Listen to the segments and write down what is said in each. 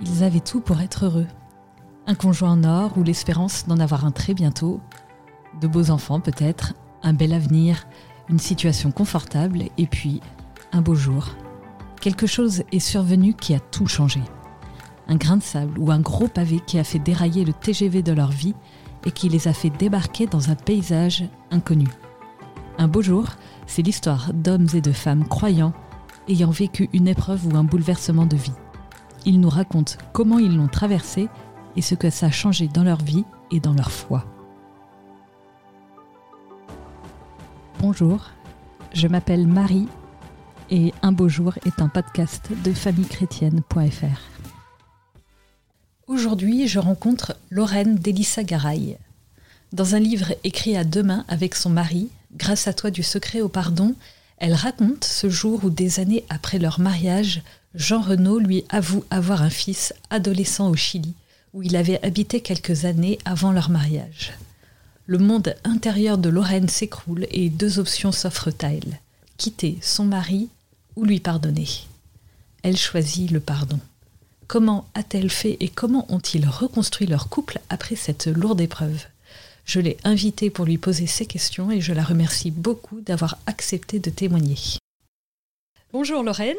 Ils avaient tout pour être heureux. Un conjoint en or ou l'espérance d'en avoir un très bientôt, de beaux enfants peut-être, un bel avenir, une situation confortable et puis un beau jour. Quelque chose est survenu qui a tout changé. Un grain de sable ou un gros pavé qui a fait dérailler le TGV de leur vie et qui les a fait débarquer dans un paysage inconnu. Un beau jour, c'est l'histoire d'hommes et de femmes croyants ayant vécu une épreuve ou un bouleversement de vie. Ils nous racontent comment ils l'ont traversé et ce que ça a changé dans leur vie et dans leur foi. Bonjour, je m'appelle Marie et Un beau jour est un podcast de famillechrétienne.fr. Aujourd'hui, je rencontre Lorraine Délissa Garay. Dans un livre écrit à deux mains avec son mari, Grâce à toi du secret au pardon, elle raconte ce jour où des années après leur mariage, Jean Renaud lui avoue avoir un fils adolescent au Chili, où il avait habité quelques années avant leur mariage. Le monde intérieur de Lorraine s'écroule et deux options s'offrent à elle quitter son mari ou lui pardonner. Elle choisit le pardon. Comment a-t-elle fait et comment ont-ils reconstruit leur couple après cette lourde épreuve? Je l'ai invitée pour lui poser ces questions et je la remercie beaucoup d'avoir accepté de témoigner. Bonjour Lorraine.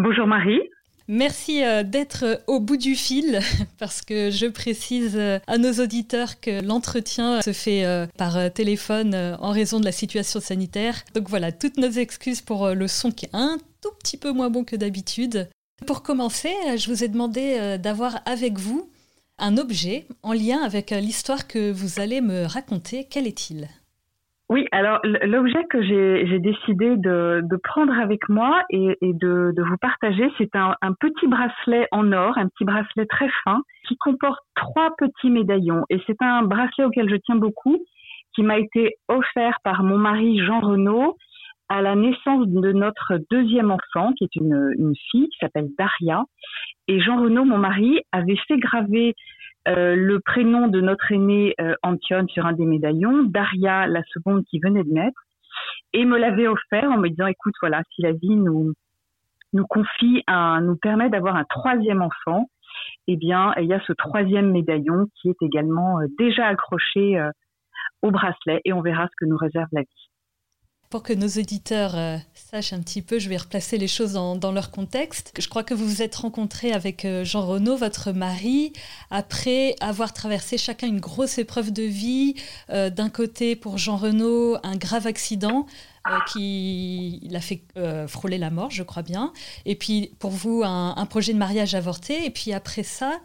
Bonjour Marie. Merci euh, d'être euh, au bout du fil parce que je précise euh, à nos auditeurs que l'entretien se fait par téléphone en raison de la situation sanitaire. Donc voilà, toutes nos excuses pour le son qui est un tout petit peu moins bon que d'habitude. Pour commencer, je vous ai demandé d'avoir avec vous un objet en lien avec l'histoire que vous allez me raconter. Quel est-il? Oui, alors l'objet que j'ai décidé de, prendre avec moi et, de, vous partager, c'est un, petit bracelet en or, un petit bracelet très fin, qui comporte trois petits médaillons. Et c'est un bracelet auquel je tiens beaucoup, qui m'a été offert par mon mari Jean Renaud à la naissance de notre deuxième enfant, qui est une, une fille qui s'appelle Daria. Et Jean Renaud, mon mari, avait fait graver euh, le prénom de notre aînée euh, Antione sur un des médaillons, Daria, la seconde qui venait de naître, et me l'avait offert en me disant, écoute, voilà, si la vie nous, nous confie, un, nous permet d'avoir un troisième enfant, eh bien, il y a ce troisième médaillon qui est également euh, déjà accroché au bracelet et on verra ce que nous réserve la vie. Pour que nos auditeurs euh, sachent un petit peu, je vais replacer les choses dans, leur contexte. Je crois que vous vous êtes rencontrés avec euh, Jean Renaud, votre mari, après avoir traversé chacun une grosse épreuve de vie. Euh, d'un côté, pour Jean Renaud, un grave accident qui l'a fait frôler la mort, je crois bien. Et puis, pour vous, un, projet de mariage avorté. Et puis, après ça,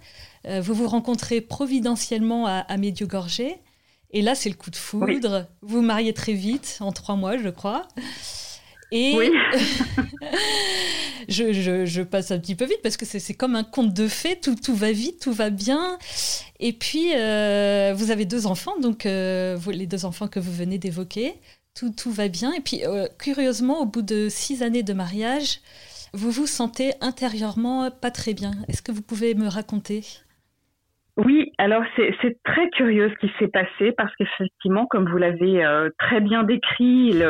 vous vous rencontrez providentiellement à, à Médiogorgé. Et là, c'est le coup de foudre. Vous vous mariez très vite, en trois mois, je crois. Et oui. je, passe un petit peu vite parce que c'est comme un conte de fées, tout, tout, va vite, tout va bien. Et puis, euh, vous avez deux enfants, donc euh, les deux enfants que vous venez d'évoquer, tout, tout, va bien. Et puis, euh, curieusement, au bout de six années de mariage, vous vous sentez intérieurement pas très bien. Est-ce que vous pouvez me raconter? Oui, alors c'est très curieux ce qui s'est passé parce qu'effectivement, comme vous l'avez euh, très bien décrit,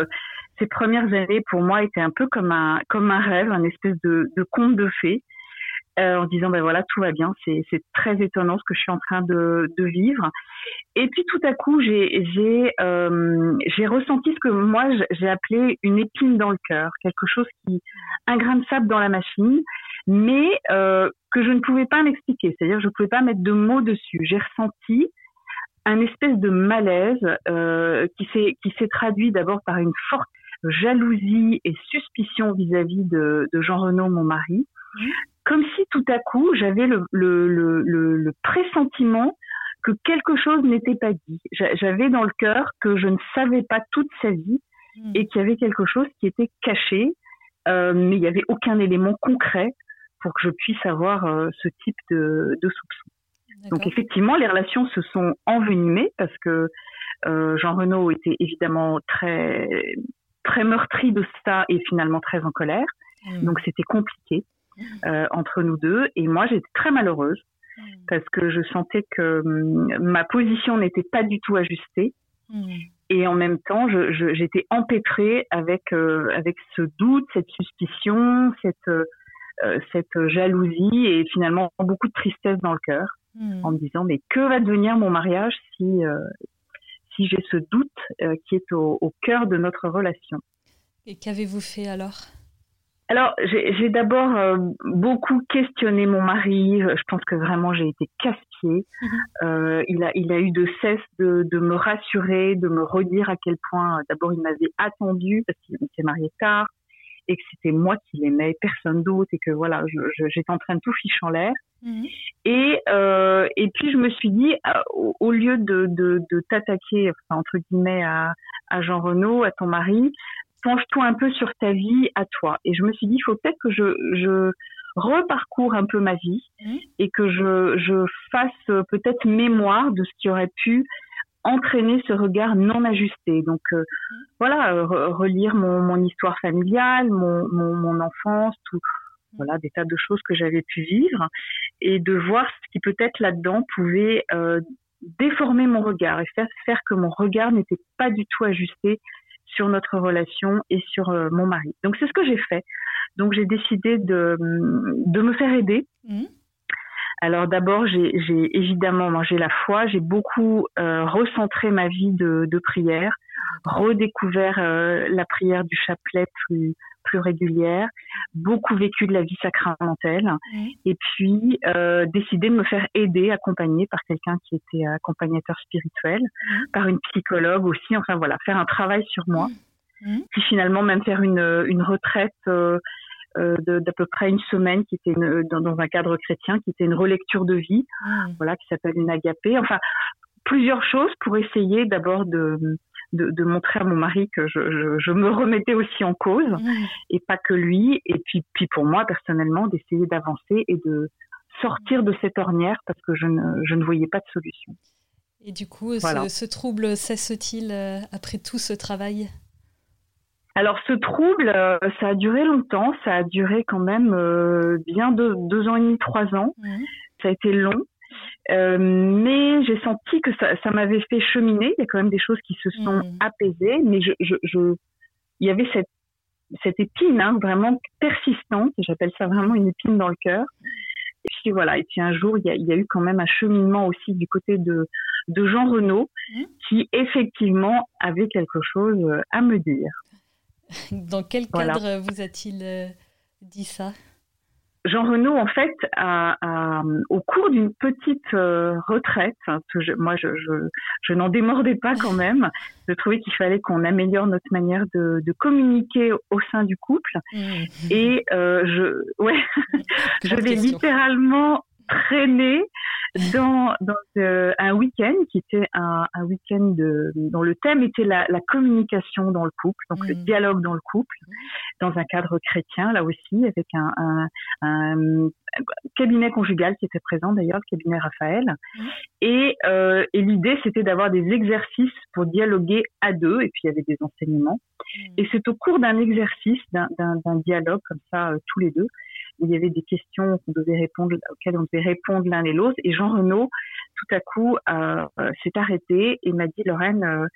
ces premières années pour moi étaient un peu comme un comme un rêve, un espèce de, de conte de fées, euh, en disant ben voilà tout va bien, c'est très étonnant ce que je suis en train de, de vivre. Et puis tout à coup j'ai euh, ressenti ce que moi j'ai appelé une épine dans le cœur, quelque chose qui un grain de sable dans la machine mais euh, que je ne pouvais pas m'expliquer. C'est-à-dire je ne pouvais pas mettre de mots dessus. J'ai ressenti un espèce de malaise euh, qui s'est qui s'est traduit d'abord par une forte jalousie et suspicion vis-à-vis de, de Jean Renaud, mon mari, mmh. comme si tout à coup j'avais le, le, le, le, pressentiment que quelque chose n'était pas dit. J'avais dans le cœur que je ne savais pas toute sa vie mmh. et qu'il y avait quelque chose qui était caché, euh, mais il n'y avait aucun élément concret pour que je puisse avoir euh, ce type de, de soupçon. Donc effectivement, les relations se sont envenimées parce que euh, Jean Renaud était évidemment très très meurtri de ça et finalement très en colère. Mmh. Donc c'était compliqué mmh. euh, entre nous deux et moi j'étais très malheureuse mmh. parce que je sentais que hum, ma position n'était pas du tout ajustée et en même temps j'étais empêtrée avec avec ce doute, cette suspicion, cette cette jalousie et finalement beaucoup de tristesse dans le cœur, hmm. en me disant mais que va devenir mon mariage si si j'ai ce doute qui est au, au cœur de notre relation? Et qu'avez-vous fait alors? Alors, j'ai d'abord euh, beaucoup questionné mon mari. Je pense que vraiment j'ai été casse-pied. Mhm. Euh, il, a, il a eu de cesse de, de, me rassurer, de me redire à quel point, euh, d'abord, il m'avait attendu parce qu'il s'est marié tard et que c'était moi qui l'aimais, personne d'autre, et que voilà, j'étais en train de tout ficher en l'air. Mhm. Et, euh, et puis je me suis dit, euh, au, lieu de, de, de t'attaquer, enfin, entre guillemets, à, à Jean Renaud, à ton mari, penche-toi un peu sur ta vie à toi. Et je me suis dit, il faut peut-être que je, je reparcours un peu ma vie mmh. et que je, je fasse euh, peut-être mémoire de ce qui aurait pu entraîner ce regard non ajusté. Donc euh, voilà, relire mon, mon, histoire familiale, mon, mon, mon enfance, tout, voilà, des tas de choses que j'avais pu vivre et de voir ce qui peut-être là-dedans pouvait euh, déformer mon regard et faire, faire que mon regard n'était pas du tout ajusté sur notre relation et sur euh, mon mari. Donc c'est ce que j'ai fait. Donc j'ai décidé de, de me faire aider. Mmh. Alors d'abord, j'ai évidemment mangé la foi, j'ai beaucoup euh, recentré ma vie de, de prière, redécouvert euh, la prière du chapelet plus, plus régulière, beaucoup vécu de la vie sacramentelle, mmh. et puis euh, décidé de me faire aider, accompagner par quelqu'un qui était accompagnateur spirituel, mmh. par une psychologue aussi, enfin voilà, faire un travail sur moi, mmh. puis finalement même faire une, une retraite euh d'à peu près une semaine qui était dans, dans, un cadre chrétien, qui était une relecture de vie, voilà, qui s'appelle une agapée, enfin plusieurs choses pour essayer d'abord de de, montrer à mon mari que je, me remettais aussi en cause et pas que lui. Et puis, puis pour moi, personnellement, d'essayer d'avancer et de sortir de cette ornière parce que je ne, je ne voyais pas de solution. Et du coup, ce, trouble cesse-t-il euh, après tout ce travail? Alors ce trouble, euh, ça a duré longtemps, ça a duré quand même euh, bien deux, deux, ans et demi, trois ans. Ça a été long. Euh, mais j'ai senti que ça, ça m'avait fait cheminer. Il y a quand même des choses qui se sont mm. apaisées, mais je, je, je, il y avait cette, cette épine hein, vraiment persistante. J'appelle ça vraiment une épine dans le cœur. Et puis voilà. Et puis un jour, il y a, il y a eu quand même un cheminement aussi du côté de, de Jean Renaud, mm. qui effectivement avait quelque chose à me dire. Dans quel cadre vous a-t-il euh, dit ça? Jean Renaud, en fait, a, a, au cours d'une petite euh, retraite, hein, je, moi je, je, je n'en démordais pas quand même, de trouver qu'il fallait qu'on améliore notre manière de, de, communiquer au sein du couple. Mmh. Et euh, je, ouais, je vais littéralement traîner dans, dans euh, un week-end qui était un, un week-end dont le thème était la, la, communication dans le couple, donc le mmh. dialogue dans le couple, dans un cadre chrétien là aussi, avec un, un, un cabinet conjugal qui était présent d'ailleurs, le cabinet Raphaël. Mmh. Et, euh, et l'idée c'était d'avoir des exercices pour dialoguer à deux, et puis il y avait des enseignements. Mmh. Et c'est au cours d'un exercice, d'un dialogue comme ça, euh, tous les deux, il y avait des questions qu'on devait répondre, auxquelles on devait répondre l'un et l'autre. Et Jean Renaud, tout à coup, euh, euh s'est arrêté et m'a dit, Lorraine, euh,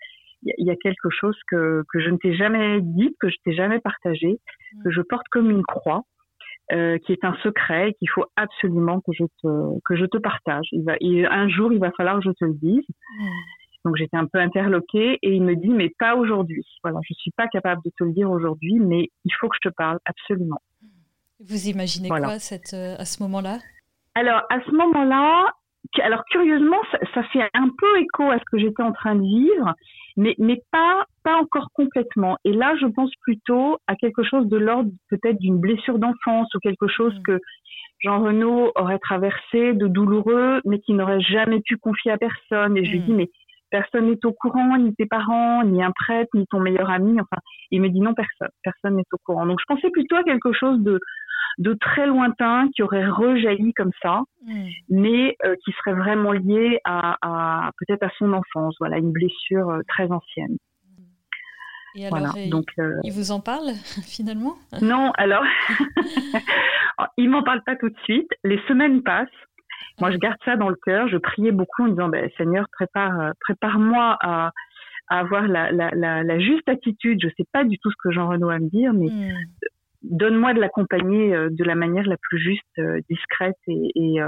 il y, a quelque chose que, que je ne t'ai jamais dit, que je t'ai jamais partagé, mm. que je porte comme une croix. Euh, qui est un secret qu'il faut absolument que je te que je te partage. Il va, un jour, il va falloir que je te le dise. Mm. Donc j'étais un peu interloquée et il me dit mais pas aujourd'hui. Voilà, je suis pas capable de te le dire aujourd'hui, mais il faut que je te parle absolument. Vous imaginez quoi cette, euh, à ce moment-là? Alors, à ce moment-là, alors curieusement, ça, fait un peu écho à ce que j'étais en train de vivre, mais, mais pas, pas encore complètement. Et là, je pense plutôt à quelque chose de l'ordre peut-être d'une blessure d'enfance ou quelque chose mmh. que Jean Renaud aurait traversé de douloureux, mais qui n'aurait jamais pu confier à personne. Et je lui dis, mmh. mais personne n'est au courant, ni tes parents, ni un prêtre, ni ton meilleur ami. Enfin, il me dit non, personne, personne n'est au courant. Donc, je pensais plutôt à quelque chose de, de très lointain qui aurait rejailli comme ça, hmm. mais euh, qui serait vraiment lié à, à peut-être à son enfance, voilà, une blessure euh, très ancienne. Et alors, voilà, il, donc, euh, il vous en parle finalement? Non, alors, il m'en parle pas tout de suite. Les semaines passent. Moi, je garde ça dans le cœur. Je priais beaucoup en disant, ben, Seigneur, prépare, prépare-moi à, à avoir la, la, la, la, juste attitude. Je sais pas du tout ce que Jean Renaud va me dire, mais hmm donne-moi de l'accompagner de la manière la plus juste, discrète et, et,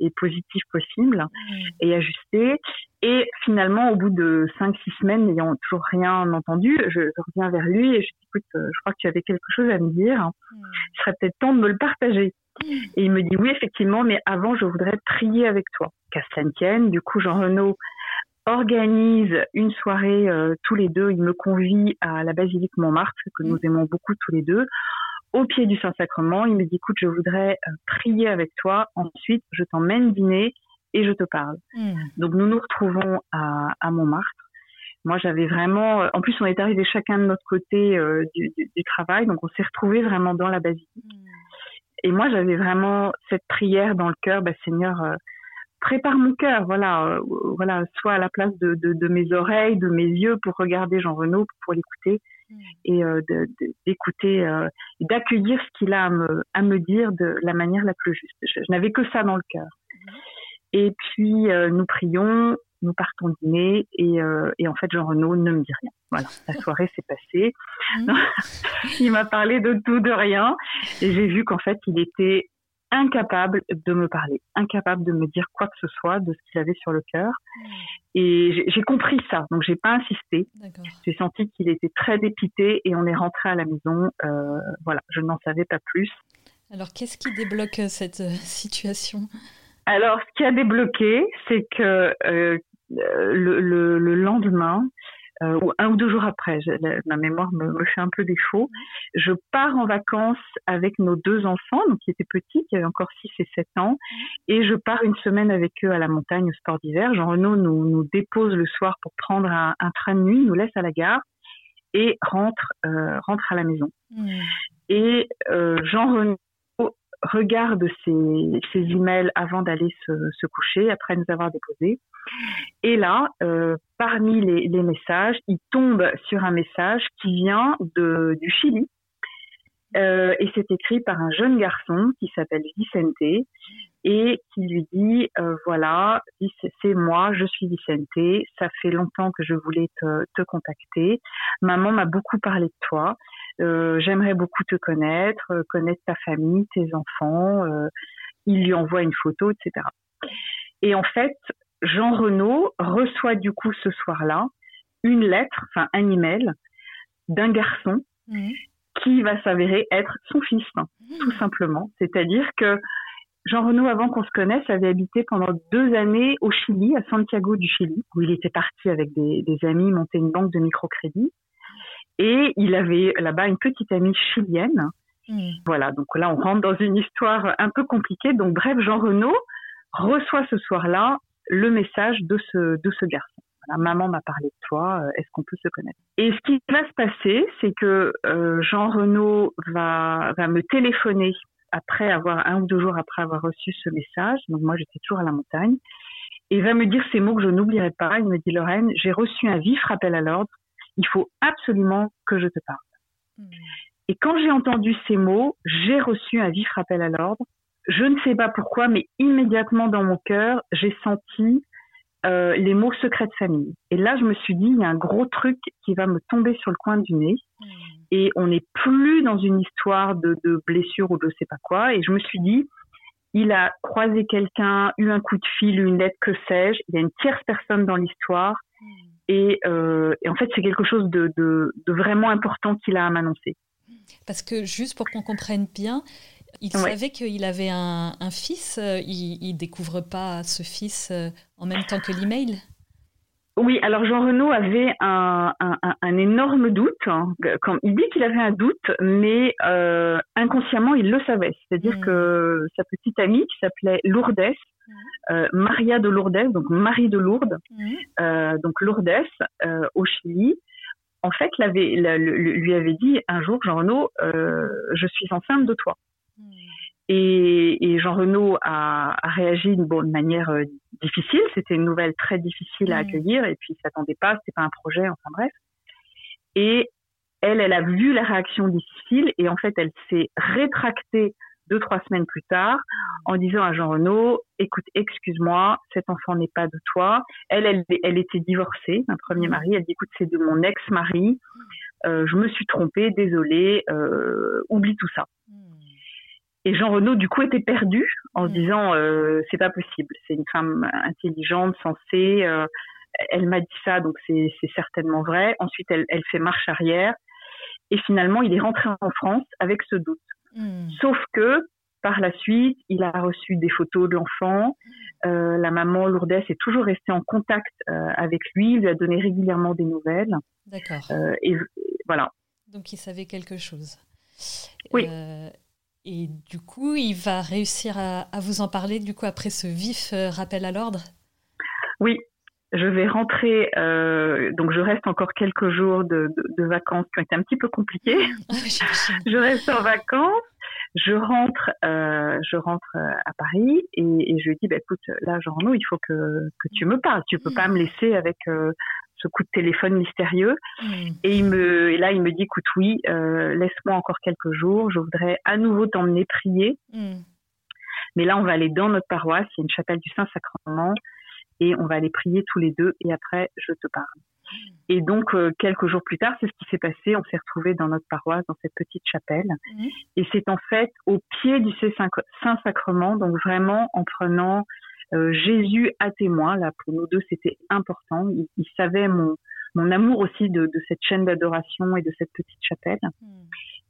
et positive possible mmh. et ajustée. Et finalement, au bout de 5-6 semaines, n'ayant toujours rien entendu, je, reviens vers lui et je dis, écoute, je crois que tu avais quelque chose à me dire. Mmh. Il serait peut-être temps de me le partager. Et il me dit oui, effectivement, mais avant, je voudrais prier avec toi. Qu'à cela tienne, du coup, Jean-Renaud organise une soirée euh, tous les deux. Il me convie à la basilique Montmartre, que nous aimons beaucoup tous les deux, au pied du Saint-Sacrement. Il me dit, écoute, je voudrais euh, prier avec toi. Ensuite, je t'emmène dîner et je te parle. Mm. Donc, nous nous retrouvons à, à Montmartre. Moi, j'avais vraiment. Euh, en plus, on est arrivés chacun de notre côté du, du, du, travail, donc on s'est retrouvés vraiment dans la basilique. Mm. Et moi, j'avais vraiment cette prière dans le cœur, bah, Seigneur, euh, prépare mon cœur, voilà, euh, voilà, soit à la place de, de, de, mes oreilles, de mes yeux pour regarder Jean Renaud, pour l'écouter. Et euh, d'écouter, euh, d'accueillir ce qu'il a à me, à me, dire de la manière la plus juste. Je, n'avais que ça dans le cœur. Mm. Et puis nous prions, nous partons dîner et, euh, et en fait Jean Renaud ne me dit rien. Voilà, la soirée s'est passée. Mmh. il m'a parlé de tout, de rien et j'ai vu qu'en fait il était incapable de me parler, incapable de me dire quoi que ce soit de ce qu'il avait sur le cœur. Mmh. Et j'ai compris ça, donc j'ai pas insisté. J'ai senti qu'il était très dépité et on est rentré à la maison. Euh, voilà, je n'en savais pas plus. Alors qu'est-ce qui débloque euh, cette situation? Alors, ce qui a débloqué, c'est que euh, euh, le, le, le, lendemain, euh, ou un ou deux jours après, ma mémoire me, me, fait un peu défaut, je pars en vacances avec nos deux enfants, donc qui étaient petits, qui avaient encore 6 et 7 ans, et je pars une semaine avec eux à la montagne au sport d'hiver. Jean Renaud nous, nous dépose le soir pour prendre un, un, train de nuit, nous laisse à la gare et rentre, euh, rentre à la maison. Mmh. Et euh, Jean Renaud regarde ses, ses emails avant d'aller se, se, coucher, après nous avoir déposés. Et là, euh, parmi les, les, messages, il tombe sur un message qui vient de, du Chili. Euh, et c'est écrit par un jeune garçon qui s'appelle Vicente et qui lui dit euh, voilà c'est moi je suis Vicente ça fait longtemps que je voulais te, te contacter. Maman m'a beaucoup parlé de toi. Euh, j'aimerais beaucoup te connaître connaître ta famille tes enfants il lui envoie une photo etc et en fait Jean Renaud reçoit du coup ce soir-là une lettre, enfin un email d'un garçon mmh. Qui va s'avérer être son fils, hein, mmh. tout simplement. C'est-à-dire que Jean Renaud, avant qu'on se connaisse, avait habité pendant deux années au Chili, à Santiago du Chili, où il était parti avec des, des amis monter une banque de microcrédit. Et il avait là-bas une petite amie chilienne. Mmh. Voilà, donc là, on rentre dans une histoire un peu compliquée. Donc, bref, Jean Renaud reçoit ce soir-là le message de ce, de ce garçon. Voilà, maman m'a parlé de toi, euh, est-ce qu'on peut se connaître? Et ce qui va se passer, c'est que euh, Jean Renaud va, va me téléphoner après avoir, un ou deux jours après avoir reçu ce message, donc moi j'étais toujours à la montagne, et va me dire ces mots que je n'oublierai pas. Il me dit Lorraine, j'ai reçu un vif rappel à l'ordre, il faut absolument que je te parle. Mmh. Et quand j'ai entendu ces mots, j'ai reçu un vif rappel à l'ordre, je ne sais pas pourquoi, mais immédiatement dans mon cœur, j'ai senti euh, les mots secrets de famille. Et là, je me suis dit, il y a un gros truc qui va me tomber sur le coin du nez. Mmh. Et on n'est plus dans une histoire de, de blessure ou de je sais pas quoi. Et je me suis dit, il a croisé quelqu'un, eu un coup de fil, une lettre, que sais-je. Il y a une tierce personne dans l'histoire. Mmh. Et, euh, et, en fait, c'est quelque chose de, de, de vraiment important qu'il a à m'annoncer. Parce que juste pour qu'on comprenne bien, il savait qu'il avait un, un, fils. Euh, il, ne découvre pas ce fils euh, en même temps que l'email? Oui, alors Jean Renaud avait un, un, un énorme doute. Hein. Quand, il dit qu'il avait un doute, mais euh, inconsciemment, il le savait. C'est-à-dire mmh. que sa petite amie, qui s'appelait Lourdes, mmh. euh, Maria de Lourdes, donc Marie de Lourdes, mmh. euh, donc Lourdes, au Chili, en fait, l'avait, la, lui avait dit un jour, Jean Renaud, euh, je suis enceinte de toi. Et, et, Jean Renaud a, a réagi de manière euh, difficile. C'était une nouvelle très difficile à mm. accueillir et puis il s'attendait pas. C'était pas un projet. Enfin bref. Et elle, elle a vu la réaction difficile et en fait, elle s'est rétractée deux trois semaines plus tard en disant à Jean Renaud écoute excuse-moi cet enfant n'est pas de toi elle elle elle était divorcée un premier mari elle dit écoute c'est de mon ex-mari je me suis trompée, désolée, oublie tout ça. Et Jean Renaud, du coup, était perdu en se mm. disant euh, c'est pas possible. C'est une femme intelligente, sensée. Euh, elle m'a dit ça, donc c'est certainement vrai. Ensuite, elle, elle, fait marche arrière. Et finalement, il est rentré en France avec ce doute. Mm. Sauf que par la suite, il a reçu des photos de l'enfant. Euh, la maman Lourdes est toujours restée en contact avec lui. Il lui a donné régulièrement des nouvelles. D'accord. Et voilà. Donc, il savait quelque chose. Oui. Et du coup, il va réussir à, vous en parler, du coup, après ce vif euh, rappel à l'ordre? Oui, je vais rentrer, euh, donc je reste encore quelques jours de, vacances qui ont été un petit peu compliquées. Ah je reste en vacances, je rentre, euh, je rentre à Paris et, je lui dis, bah, écoute, là, jean il faut que, que, tu me parles. Tu peux pas me laisser avec ce coup de téléphone mystérieux. Hmm. Et, il me, et là, il me dit, écoute, oui, euh, laisse-moi encore quelques jours, je voudrais à nouveau t'emmener prier. Hmm. Mais là, on va aller dans notre paroisse, il y a une chapelle du Saint-Sacrement, et on va aller prier tous les deux, et après, je te parle. Hmm. Et donc, euh, quelques jours plus tard, c'est ce qui s'est passé. On s'est retrouvés dans notre paroisse, dans cette petite chapelle. Et c'est en fait au pied du Saint-Sacrement, donc vraiment en prenant Jésus à témoin. Là, pour nous deux, c'était important. Il, savait mon, mon amour aussi de, de cette chaîne d'adoration et de cette petite chapelle. Hmm.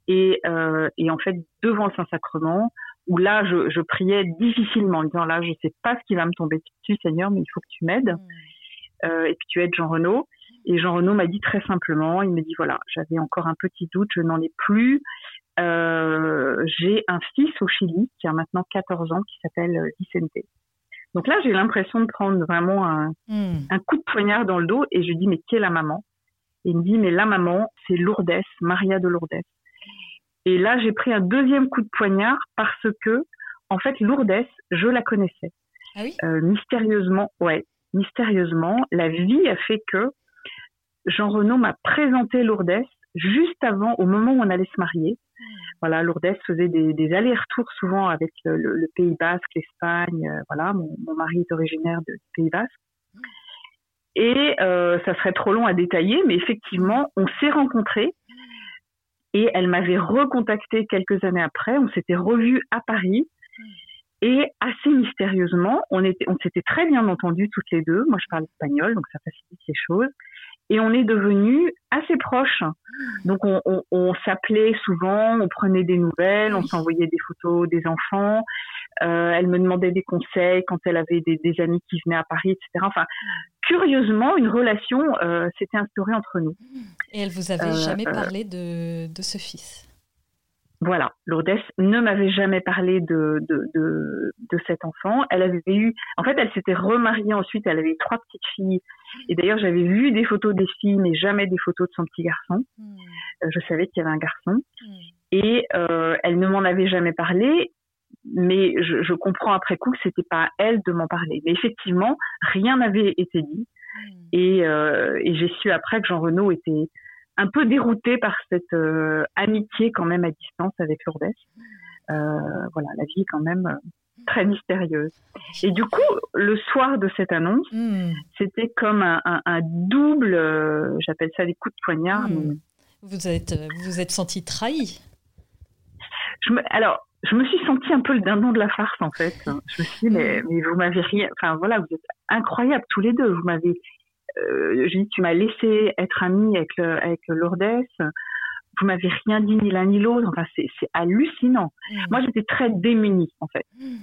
Et, euh, et, en fait, devant le Saint-Sacrement, où là, je, je, priais difficilement, en disant là, je sais pas ce qui va me tomber dessus, Seigneur, mais il faut que tu m'aides hmm. euh, et que tu aides Jean Renaud. Et Jean Renaud m'a dit très simplement, il me dit voilà, j'avais encore un petit doute, je n'en ai plus. Euh, j'ai un fils au Chili qui a maintenant 14 ans qui s'appelle Vicente. Donc là, j'ai l'impression de prendre vraiment hmm. un, coup de poignard dans le dos et je dis, mais qui est la maman? Et il me dit, mais la maman, c'est Lourdes, Maria de Lourdes. Et là, j'ai pris un deuxième coup de poignard parce que, en fait, Lourdes, je la connaissais. Ah oui? Euh, mystérieusement, ouais, mystérieusement, la vie a fait que Jean Renaud m'a présenté Lourdes juste avant, au moment où on allait se marier. Voilà, Lourdes faisait des, allers-retours souvent avec le, Pays Basque, l'Espagne. Euh, voilà, mon, mari est originaire du Pays Basque. Et euh, ça serait trop long à détailler, mais effectivement, on s'est rencontrés et elle m'avait recontacté quelques années après. On s'était revus à Paris et assez mystérieusement, on était, on s'était très bien entendus toutes les deux. Moi, je parle espagnol, donc ça facilite les choses et on est devenus assez proches. Donc on, on, on s'appelait souvent, on prenait des nouvelles, on s'envoyait des photos des enfants. Euh, elle me demandait des conseils quand elle avait des, des, amis qui venaient à Paris, etc. Enfin, curieusement, une relation euh, s'était instaurée entre nous. Et elle vous avait euh, jamais parlé de, de ce fils? Voilà, Lourdes ne m'avait jamais parlé de, de, de, de, cet enfant. Elle avait eu, en fait, elle s'était remariée ensuite, elle avait eu trois petites filles. Et d'ailleurs, j'avais vu des photos des filles, mais jamais des photos de son petit garçon. Hmm. Euh, je savais qu'il y avait un garçon. Hmm. Et euh, elle ne m'en avait jamais parlé, mais je, je comprends après coup que c'était pas à elle de m'en parler. Mais effectivement, rien n'avait été dit. Hmm. Et, euh, et j'ai su après que Jean Renaud était un peu déroutée par cette euh, amitié quand même à distance avec Lourdes. Euh, voilà, la vie est quand même euh, très mystérieuse. Et du coup, le soir de cette annonce, hmm. c'était comme un, double, j'appelle ça des coups de poignard. Hmm. Vous êtes, vous êtes senti trahi je me, Alors, je me suis sentie un peu le dindon de la farce en fait. Je me suis dit, mais, mais vous m'avez rien. Enfin voilà, vous êtes incroyables tous les deux. Vous m'avez euh, je dis, tu m'as laissé être amie avec, le, avec Lourdes, vous m'avez rien dit ni l'un ni l'autre. Enfin, c'est hallucinant. Mmh. Moi, j'étais très démunie, en fait, mmh.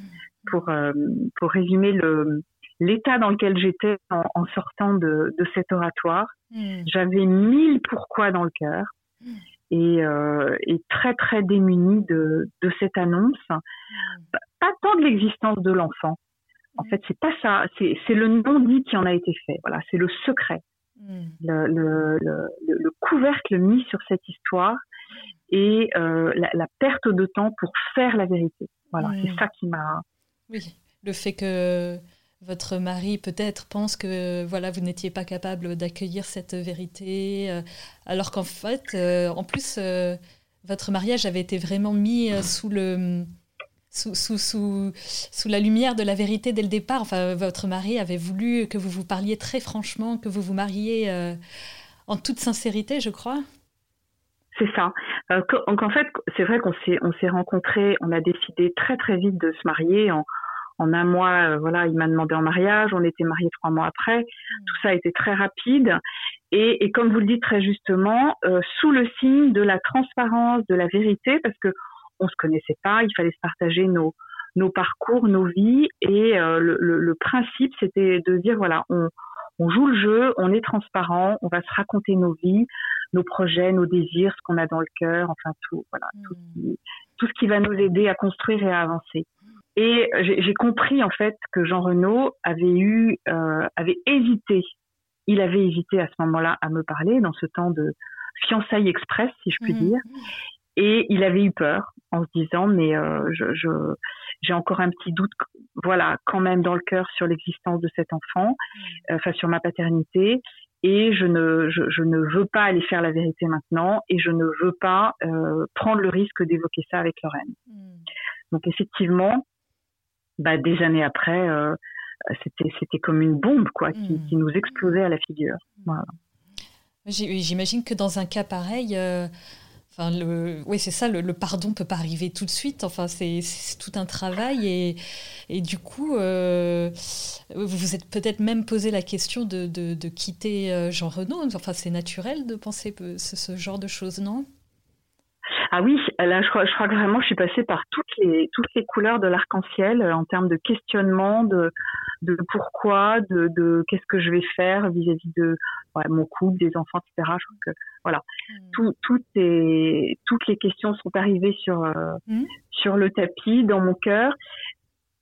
pour, euh, pour résumer le l'état dans lequel j'étais en, sortant de, de cet oratoire. Mmh. J'avais mille pourquoi dans le cœur et, euh, et très, très démunie de, de cette annonce. Pas tant de l'existence de l'enfant, en fait, c'est pas ça. C'est le non-dit qui en a été fait. Voilà, c'est le secret, hmm. le, le, le, le, couvercle mis sur cette histoire et euh, la, la, perte de temps pour faire la vérité. Voilà, c'est hmm. ça qui m'a. Oui, le fait que votre mari peut-être pense que voilà vous n'étiez pas capable d'accueillir cette vérité, euh, alors qu'en fait, euh, en plus, votre mariage avait été vraiment mis sous le sous, sous, sous, sous, la lumière de la vérité dès le départ. Enfin, votre mari avait voulu que vous vous parliez très franchement, que vous vous mariez euh, en toute sincérité, je crois. C'est ça. Euh, donc en fait, c'est vrai qu'on s'est on s'est rencontrés, on a décidé très très vite de se marier en en un mois. Euh, voilà, il m'a demandé en mariage, on était mariés trois mois après. Mmh. Tout ça a été très rapide et, et comme vous le dites très justement, sous le signe de la transparence, de la vérité, parce que on se connaissait pas, il fallait se partager nos nos parcours, nos vies et euh, le, le, le, principe c'était de dire voilà on on joue le jeu, on est transparent, on va se raconter nos vies, nos projets, nos désirs, ce qu'on a dans le cœur, enfin tout, voilà, tout, hmm. tout, ce qui va nous aider à construire et à avancer. Et j'ai compris en fait que Jean Renaud avait eu, euh, avait hésité. Il avait hésité à ce moment-là à me parler dans ce temps de fiançailles express, si je puis hmm. dire. Et il avait eu peur en se disant mais euh, je, je j'ai encore un petit doute, voilà, quand même dans le cœur sur l'existence de cet enfant, mmh. enfin sur ma paternité. Et je ne, je, je, ne veux pas aller faire la vérité maintenant et je ne veux pas euh, prendre le risque d'évoquer ça avec Lorraine. Mmh. Donc effectivement, bah, des années après, euh, c'était, c'était comme une bombe quoi, qui, qui, nous explosait à la figure. Voilà. J'imagine que dans un cas pareil, Enfin, le, oui, c'est ça, le, pardon peut pas arriver tout de suite. Enfin, c'est tout un travail. Et, du coup, euh, vous vous êtes peut-être même posé la question de, de, quitter euh, Jean Renaud. Enfin, c'est naturel de penser ce genre de choses, non? Ah oui, là je crois, je crois que vraiment je suis passée par toutes les toutes les couleurs de l'arc-en-ciel euh, en termes de questionnement, de de pourquoi, de, de qu'est-ce que je vais faire vis-à-vis de ouais, mon couple, des enfants, etc. Je crois que voilà, mmh. tout, toutes les toutes les questions sont arrivées sur euh, mmh. sur le tapis dans mon cœur.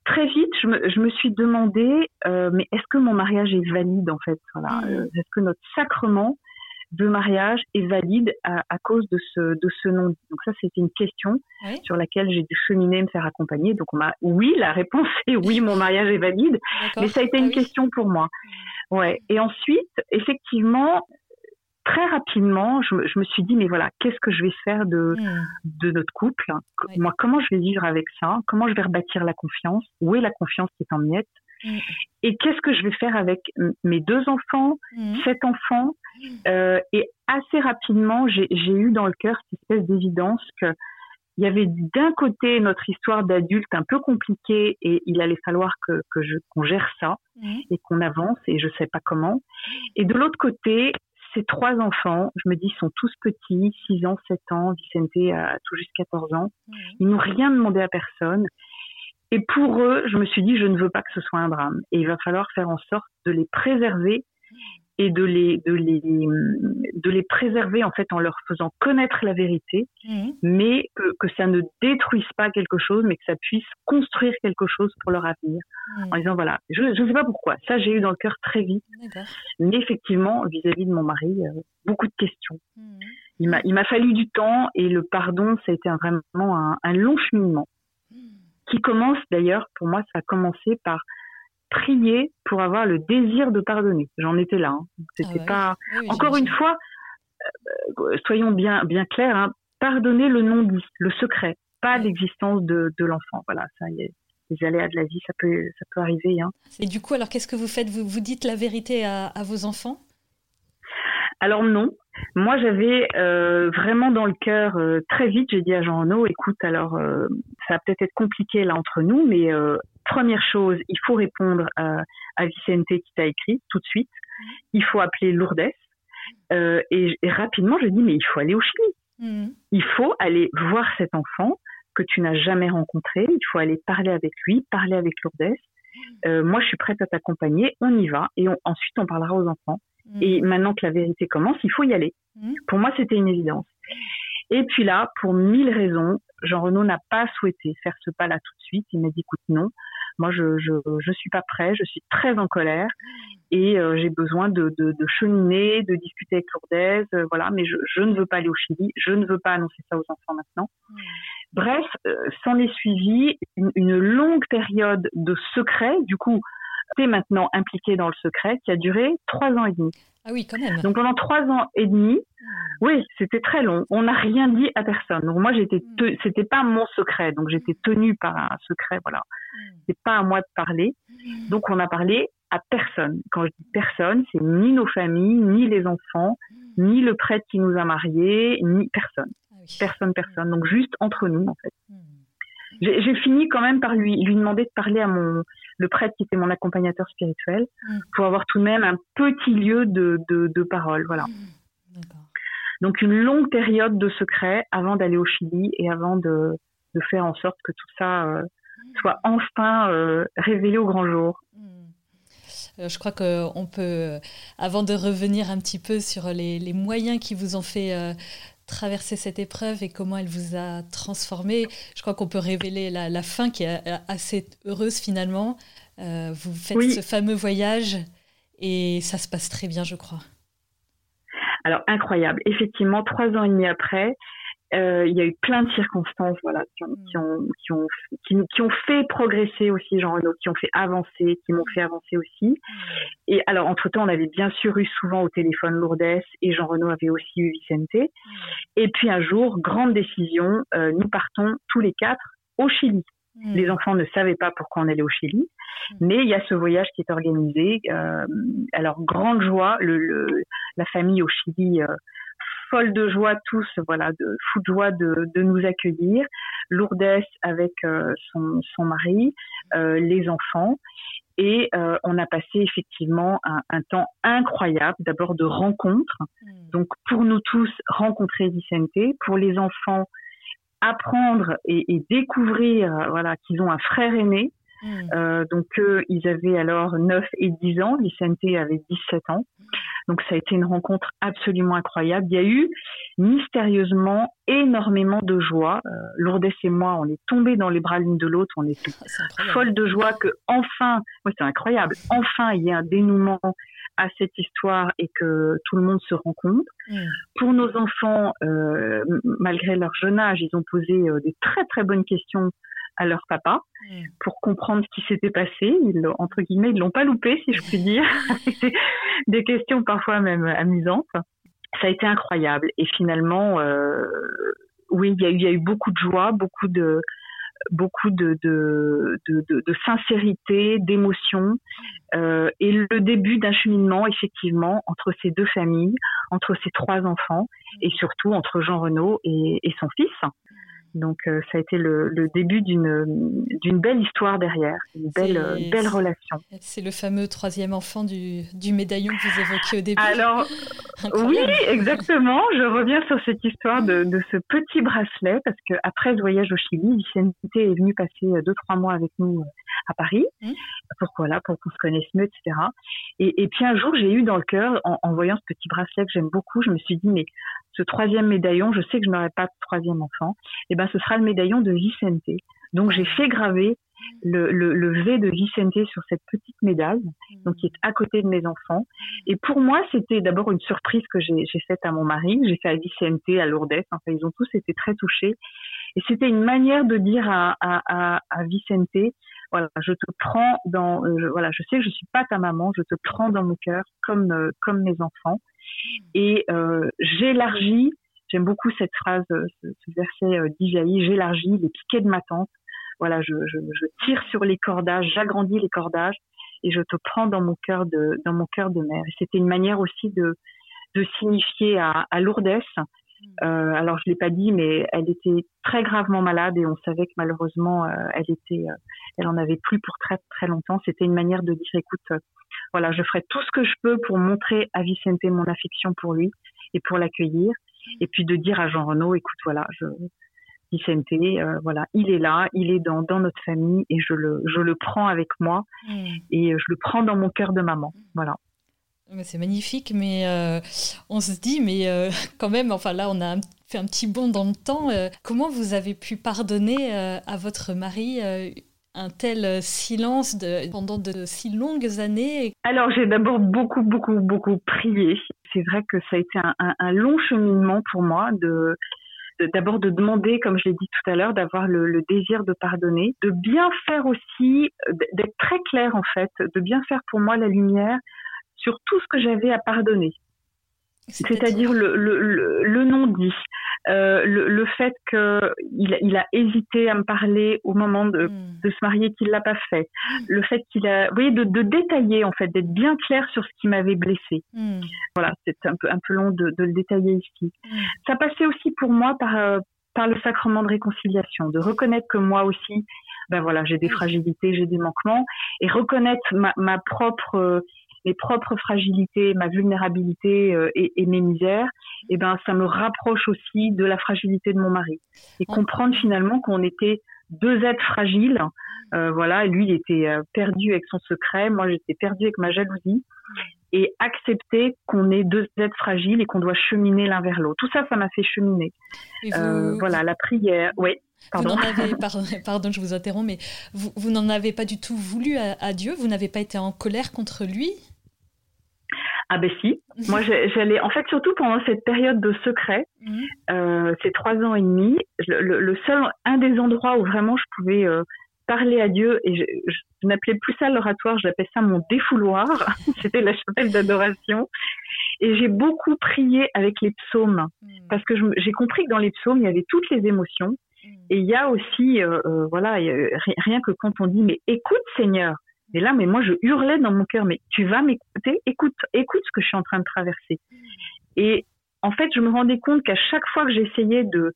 Très vite, je me, je me suis demandé, euh, mais est-ce que mon mariage est valide en fait? Voilà, mmh. est-ce que notre sacrement de mariage est valide à, à cause de ce, de ce non Donc ça, c'était une question sur laquelle j'ai dû cheminer, me faire accompagner. Donc on m'a, oui, la réponse est oui, mon mariage est valide, mais ça a été ah une question pour moi. Ouais. Et ensuite, effectivement, très rapidement, je me, je me, suis dit, mais voilà, qu'est-ce que je vais faire de, mmh. de notre couple? Moi, comment je vais vivre avec ça? Comment je vais rebâtir la confiance? Où est la confiance qui est en miettes Mm. Et qu'est-ce que je vais faire avec mes deux enfants, mm. sept enfants euh, Et assez rapidement, j'ai eu dans le cœur cette espèce d'évidence que il y avait d'un côté notre histoire d'adulte un peu compliquée et il allait falloir que, que je qu'on gère ça mm. et qu'on avance et je sais pas comment. Et de l'autre côté, ces trois enfants, je me dis, sont tous petits, 6 ans, 7 ans, Vicente a tout juste 14 ans. Ils n'ont rien demandé à personne. Et pour eux, je me suis dit, je ne veux pas que ce soit un drame. Et il va falloir faire en sorte de les préserver et de les, de les, de les préserver en fait en leur faisant connaître la vérité, mmh. mais que, que, ça ne détruise pas quelque chose, mais que ça puisse construire quelque chose pour leur avenir. Mmh. En disant voilà, je ne sais pas pourquoi, ça j'ai eu dans le cœur très vite, mais effectivement vis-à-vis de mon mari, euh, beaucoup de questions. Mmh. Il m'a fallu du temps et le pardon, ça a été un, vraiment un, un long cheminement qui commence d'ailleurs, pour moi, ça a commencé par prier pour avoir le désir de pardonner. J'en étais là. Hein. C'était ah pas. Encore une fois, euh, soyons bien bien clairs. Hein, pardonner le non dit, le secret, pas l'existence de, de l'enfant. Voilà, ça y est. Les aléas de la vie, ça peut, ça peut arriver. Hein. Et du coup, alors qu'est-ce que vous faites? Vous, vous dites la vérité à, à vos enfants? Alors non, moi j'avais euh, vraiment dans le cœur euh, très vite, j'ai dit à Jean Renaud, écoute, alors euh, ça va peut-être être compliqué là entre nous, mais euh, première chose, il faut répondre à, à Vicente qui t'a écrit tout de suite. Il faut appeler Lourdes. Et, et, rapidement, je dis mais il faut aller au Chili. Mmh. Il faut aller voir cet enfant que tu n'as jamais rencontré. Il faut aller parler avec lui, parler avec Lourdes. moi, je suis prête à t'accompagner. On y va et on, ensuite on parlera aux enfants. Mm. Et maintenant que la vérité commence, il faut y aller. Mm. Pour moi, c'était une évidence. Et puis là, pour mille raisons, Jean Renaud n'a pas souhaité faire ce pas-là tout de suite. Il m'a dit, écoute, non, moi, je, je, je suis pas prêt, je suis très en colère et euh, j'ai besoin de, de, de, cheminer, de discuter avec Lourdes, euh, voilà, mais je, je, ne veux pas aller au Chili, je ne veux pas annoncer ça aux enfants maintenant. Mm. Bref, euh, s'en est suivi une, une, longue période de secret. Du coup, es maintenant impliqué dans le secret qui a duré trois ans et demi. Ah oui, quand même. Donc pendant trois ans et demi, hmm. oui, c'était très long. On n'a rien dit à personne. Donc moi, j'étais, hmm. c'était pas mon secret. Donc j'étais tenue par un secret. Voilà, hmm. c'est pas à moi de parler. Donc on a parlé à personne. Quand je dis personne, c'est ni nos familles, ni les enfants, ni le prêtre qui nous a mariés, ni personne. Ah personne, personne. Donc juste entre nous, en fait. J'ai fini quand même par lui, lui demander de parler à mon le prêtre qui était mon accompagnateur spirituel hmm. pour avoir tout de même un petit lieu de, de, parole. Voilà. Hmm. Donc une longue période de secret avant d'aller au Chili et avant de, de faire en sorte que tout ça euh, soit enfin euh, révélé au grand jour. Euh, je crois qu'on peut, avant de revenir un petit peu sur les, les moyens qui vous ont fait traverser cette épreuve et comment elle vous a transformé, je crois qu'on peut révéler la, la, fin qui est assez heureuse finalement. vous faites ce fameux voyage et ça se passe très bien, je crois. Alors incroyable. Effectivement, trois ans et demi après, euh, il y a eu plein de circonstances voilà qui ont qui ont qui ont, qui, ont fait progresser aussi Jean Renaud qui ont fait avancer qui m'ont fait avancer aussi. Et alors entre temps on avait bien sûr eu souvent au téléphone Lourdes et Jean Renaud avait aussi eu Vicente. Et puis un jour grande décision euh, nous partons tous les quatre au Chili. Les enfants ne savaient pas pourquoi on allait au Chili, mais il y a ce voyage qui est organisé. Euh, alors grande joie, le, le, la famille au Chili euh, folle de joie tous, voilà, de fou de joie de, de nous accueillir. Lourdes avec euh, son, son, mari, euh, les enfants. Et euh, on a passé effectivement un, un temps incroyable, d'abord de rencontres. Hmm. Donc pour nous tous, rencontrer Vicente. Pour les enfants, apprendre et, et découvrir voilà, qu'ils ont un frère aîné. Euh, donc eux, ils avaient alors 9 et 10 ans, Vicente avait 17 ans. Donc ça a été une rencontre absolument incroyable. Il y a eu mystérieusement énormément de joie. Euh, Lourdes et moi, on est tombés dans les bras l'une de l'autre, on était folles de joie que enfin, oui, c'est incroyable, enfin il y a un dénouement à cette histoire et que tout le monde se rencontre. Mm. Pour nos enfants, euh, malgré leur jeune âge, ils ont posé euh, des très très bonnes questions à leur papa mm. pour comprendre ce qui s'était passé. Ils, entre guillemets, ils l'ont pas loupé, si je puis dire. des questions parfois même amusantes. Ça a été incroyable. Et finalement, euh, oui, il y, a eu, il y a eu beaucoup de joie, beaucoup de beaucoup de, de, de, de sincérité, d'émotion, euh, et le début d'un cheminement effectivement entre ces deux familles, entre ces trois enfants, et surtout entre Jean Renaud et, et son fils. Donc euh, ça a été le, le début d'une belle histoire derrière, une belle belle relation. C'est le fameux troisième enfant du, du médaillon que vous évoquiez au début. Alors oui, exactement. Je reviens sur cette histoire de, de ce petit bracelet parce que après le voyage au Chili, Vicente est venu passer deux trois mois avec nous euh, à Paris. Mmh. Pourquoi là Pour qu'on se connaisse mieux, etc. Et, et puis un jour, j'ai eu dans le cœur, en, en voyant ce petit bracelet que j'aime beaucoup, je me suis dit mais ce troisième médaillon, je sais que je n'aurai pas de troisième enfant, et eh ben ce sera le médaillon de Vicente. Donc j'ai fait graver le, le, le, V de Vicente sur cette petite médaille, donc qui est à côté de mes enfants. Et pour moi, c'était d'abord une surprise que j'ai faite à mon mari, j'ai fait à Vicente, à Lourdes, enfin ils ont tous été très touchés. Et c'était une manière de dire à, à, à, Vicente, voilà, je te prends dans, euh, voilà, je sais que je suis pas ta maman, je te prends dans mon cœur comme euh, comme mes enfants. Et euh, j'élargis, j'aime beaucoup cette phrase, euh, ce, verset euh, d'Isaïe, j'élargis les piquets de ma tente. Voilà, je, je, je tire sur les cordages, j'agrandis les cordages et je te prends dans mon cœur de dans mon cœur de mère. C'était une manière aussi de de signifier à, à Lourdes. Euh, alors je l'ai pas dit, mais elle était très gravement malade et on savait que malheureusement euh, elle était, elle en avait plus pour très très longtemps. C'était une manière de dire écoute, voilà, je ferai tout ce que je peux pour montrer à Vicente mon affection pour lui et pour l'accueillir. Et puis de dire à Jean Renaud, écoute, voilà, je, Vicente, euh, voilà, il est là, il est dans, dans notre famille et je le, je le prends avec moi mm. et je le prends dans mon cœur de maman. Voilà. C'est magnifique, mais euh, on se dit, mais euh, quand même, enfin là, on a fait un petit bond dans le temps. comment vous avez pu pardonner à votre mari un tel euh, silence pendant de si longues années? Alors j'ai d'abord beaucoup, beaucoup, beaucoup prié. C'est vrai que ça a été un, un, long cheminement pour moi de d'abord de demander, comme je l'ai dit tout à l'heure, d'avoir le, le, désir de pardonner, de bien faire aussi, d'être très clair en fait, de bien faire pour moi la lumière sur tout ce que j'avais à pardonner. C'est-à-dire le, le, le, non-dit, euh, le, le, fait qu'il il a hésité à me parler au moment de, hmm. de se marier, qu'il l'a pas fait. Hmm. Le fait qu'il a, vous voyez, de, de détailler en fait, d'être bien clair sur ce qui m'avait blessé. Hmm. Voilà, c'est un peu un peu long de, de le détailler ici. Ça passait aussi pour moi par euh, par le sacrement de réconciliation, de reconnaître que moi aussi, ben voilà, j'ai des fragilités, j'ai des manquements, et reconnaître ma, ma propre mes propres fragilités, ma vulnérabilité euh, et, et, mes misères, et eh ben ça me rapproche aussi de la fragilité de mon mari et comprendre finalement qu'on était deux êtres fragiles. Euh, voilà, lui il était euh, perdu avec son secret, moi j'étais perdue avec ma jalousie et accepter qu'on est deux êtres fragiles et qu'on doit cheminer l'un vers l'autre. Tout ça, ça m'a fait cheminer. Euh, voilà, la prière, oui. Pardon. Vous avez, pardon, pardon, je vous interromps, mais vous, vous n'en avez pas du tout voulu à, à Dieu Vous n'avez pas été en colère contre lui? Ah ben si, moi j'allais, en fait surtout pendant cette période de secret, mhm. euh, ces trois ans et demi, le, seul, un des endroits où vraiment je pouvais euh, parler à Dieu, et je, je n'appelais plus ça l'oratoire, j'appelais ça mon défouloir, c'était la chapelle d'adoration, et j'ai beaucoup prié avec les psaumes, mhm. parce que j'ai compris que dans les psaumes il y avait toutes les émotions, mhm. et il y a aussi, euh, euh voilà, rien que quand on dit mais écoute Seigneur, et là, mais moi, je hurlais dans mon cœur, mais tu vas m'écouter, écoute, écoute ce que je suis en train de traverser. Et en fait, je me rendais compte qu'à chaque fois que j'essayais de,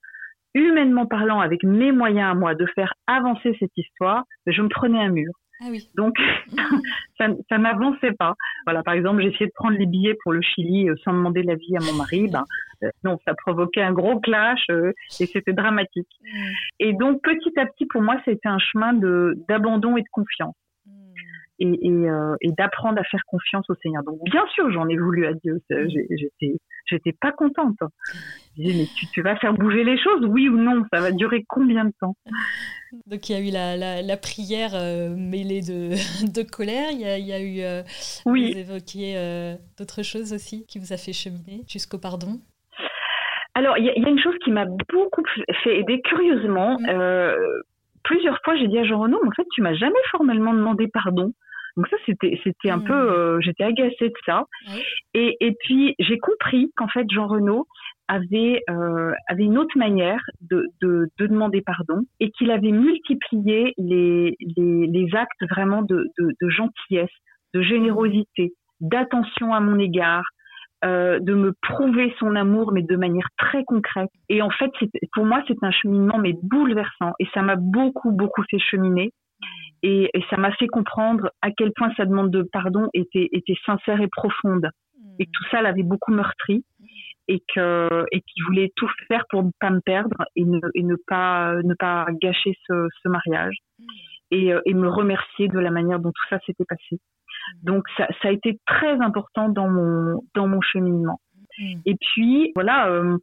humainement parlant, avec mes moyens à moi, de faire avancer cette histoire, je me prenais un mur. Ah oui. Donc, ça, ça n'avançait pas. Voilà, par exemple, essayé de prendre les billets pour le Chili euh, sans demander l'avis à mon mari. Ben, euh, non, ça provoquait un gros clash euh, et c'était dramatique. Et donc, petit à petit, pour moi, c'était un chemin de d'abandon et de confiance et, et, euh, et d'apprendre à faire confiance au Seigneur. Donc bien sûr, j'en ai voulu à Dieu. J'étais, j'étais pas contente. Je disais, mais tu, tu, vas faire bouger les choses, oui ou non Ça va durer combien de temps? Donc il y a eu la, la, la prière euh, mêlée de, de, colère. Il y a, il y a eu. Euh, oui. Vous évoquiez d'autres choses aussi qui vous a fait cheminer jusqu'au pardon? Alors il y, a, il y, a une chose qui m'a beaucoup fait aider curieusement. Mm. Plusieurs fois, j'ai dit à Jean Renaud, en fait, tu m'as jamais formellement demandé pardon. Donc ça, c'était c'était un peu, hmm. euh, j'étais agacée de ça. Et, et puis j'ai compris qu'en fait Jean Renaud avait euh, avait une autre manière de, de, de demander pardon et qu'il avait multiplié les, les, les actes vraiment de, de, de gentillesse, de générosité, d'attention à mon égard, euh, de me prouver son amour, mais de manière très concrète. Et en fait, pour moi, c'est un cheminement mais bouleversant, et ça m'a beaucoup beaucoup fait cheminer. Et, ça m'a fait comprendre à quel point sa demande de pardon était, était sincère et profonde. Hmm. Et que tout ça l'avait beaucoup meurtri. Et que et qu'il voulait tout faire pour ne pas me perdre et ne, et ne pas ne pas gâcher ce, ce mariage hmm. et, euh, et me remercier de la manière dont tout ça s'était passé. Donc ça, ça a été très important dans mon dans mon cheminement. Et puis voilà, euh,